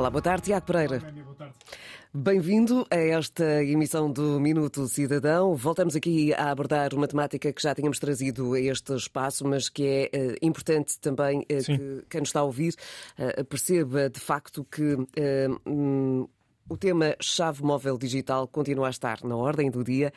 Olá, boa tarde, Tiago Pereira. Bem-vindo a esta emissão do Minuto Cidadão. Voltamos aqui a abordar uma temática que já tínhamos trazido a este espaço, mas que é uh, importante também uh, que quem nos está a ouvir uh, perceba de facto que. Um, o tema chave móvel digital continua a estar na ordem do dia.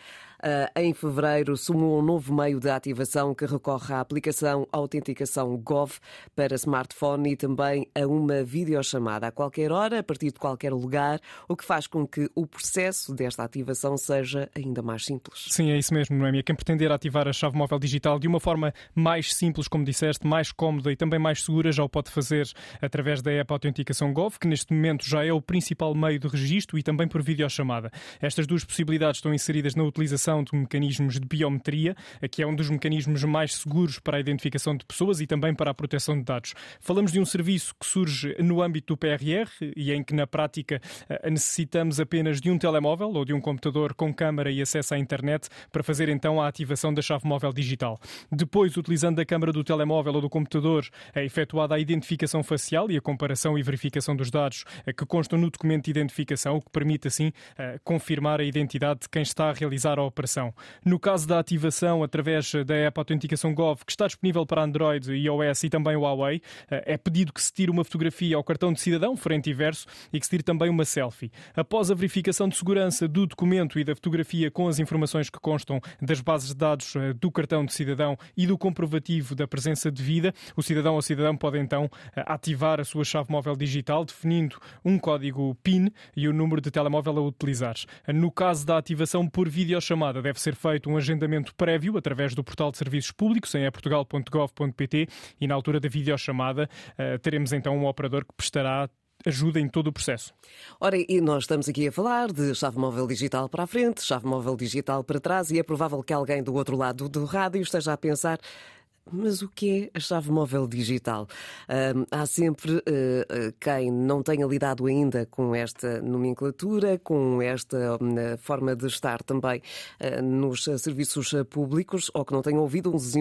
Ah, em fevereiro, sumou um novo meio de ativação que recorre à aplicação Autenticação Gov para smartphone e também a uma videochamada a qualquer hora, a partir de qualquer lugar, o que faz com que o processo desta ativação seja ainda mais simples. Sim, é isso mesmo, Noémia. Quem pretender ativar a chave móvel digital de uma forma mais simples, como disseste, mais cómoda e também mais segura, já o pode fazer através da app Autenticação Gov, que neste momento já é o principal meio de registro e também por videochamada. Estas duas possibilidades estão inseridas na utilização de mecanismos de biometria, que é um dos mecanismos mais seguros para a identificação de pessoas e também para a proteção de dados. Falamos de um serviço que surge no âmbito do PRR e em que, na prática, eh, necessitamos apenas de um telemóvel ou de um computador com câmara e acesso à internet para fazer então a ativação da chave móvel digital. Depois, utilizando a câmara do telemóvel ou do computador, é efetuada a identificação facial e a comparação e verificação dos dados eh, que constam no documento de identificação, o que permite assim eh, confirmar a identidade de quem está a realizar a operação operação. No caso da ativação através da app Autenticação Gov, que está disponível para Android, iOS e também Huawei, eh, é pedido que se tire uma fotografia ao cartão de cidadão, frente e verso, e que se tire também uma selfie. Após a verificação de segurança do documento e da fotografia com as informações que constam das bases de dados eh, do cartão de cidadão e do comprovativo da presença de vida, o cidadão ou cidadão pode então eh, ativar a sua chave móvel digital, definindo um código PIN e o número de telemóvel a utilizar. No caso da ativação por videochamada, deve ser feito um agendamento prévio através do portal de serviços públicos em portugal.gov.pt e na altura da videochamada uh, teremos então um operador que prestará ajuda em todo o processo. Ora, e nós estamos aqui a falar de chave móvel digital para a frente, chave móvel digital para trás, e é provável que alguém do outro lado do rádio esteja a pensar mas o que é a chave móvel digital? Há sempre uh, quem não tenha lidado ainda com esta nomenclatura, com esta uh, forma de estar também nos serviços públicos ou que não tenha ouvido uns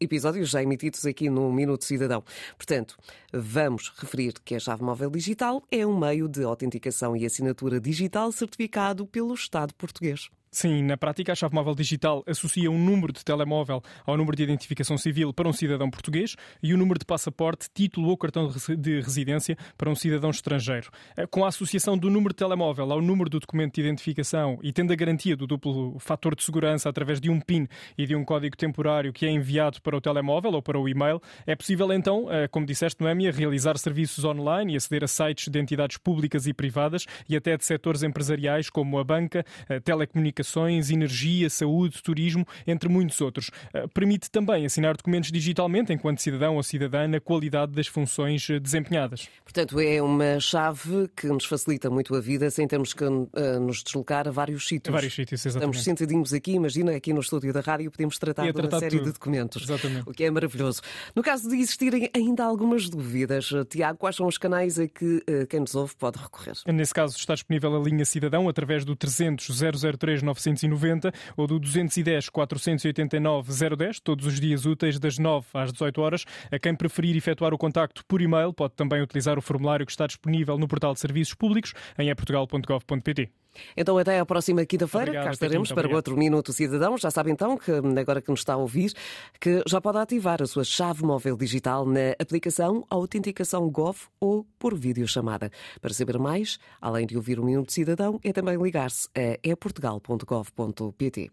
episódios já emitidos aqui no Minuto Cidadão. Portanto, vamos referir que a chave móvel digital é um meio de autenticação e assinatura digital certificado pelo Estado português. Sim, na prática, a chave móvel digital associa um número de telemóvel ao número de identificação civil para um cidadão português e o número de passaporte, título ou cartão de residência para um cidadão estrangeiro. Eh, com a associação do número de telemóvel ao número do documento de identificação e tendo a garantia do duplo fator de segurança através de um PIN e de um código temporário que é enviado para o telemóvel ou para o e-mail, é possível então, eh, como disseste, Noémia, realizar serviços online e aceder a sites de entidades públicas e privadas e até de setores empresariais como a banca, a telecomunicação comunicações, energia, saúde, turismo, entre muitos outros. Eh, permite também assinar documentos digitalmente enquanto cidadão ou cidadã na qualidade das funções eh, desempenhadas. Portanto, é uma chave que nos facilita muito a vida sem termos que uh, nos deslocar a vários sítios. A vários sítios, exatamente. Estamos sentadinhos aqui, imagina, aqui no estúdio da rádio podemos tratar de uma série tudo. de documentos. Exatamente. O que é maravilhoso. No caso de existirem ainda algumas dúvidas, Tiago, quais são os canais a que quem nos ouve pode recorrer? Nesse caso está disponível a linha Cidadão através do 300 003 990 ou do 210 489 010, todos os dias úteis das 9 às 18 horas. A quem preferir efetuar o contacto por e-mail pode também utilizar o formulário que está disponível no portal de serviços públicos em eportugal.gov.pt. Então, até à próxima quinta-feira. Cá estaremos para obrigado. outro Minuto Cidadão. Já sabe então que, agora que nos está a ouvir, que já pode ativar a sua chave móvel digital na aplicação Autenticação Gov ou por videochamada. Para saber mais, além de ouvir o Minuto Cidadão, é também ligar-se a eportugal.gov.pt.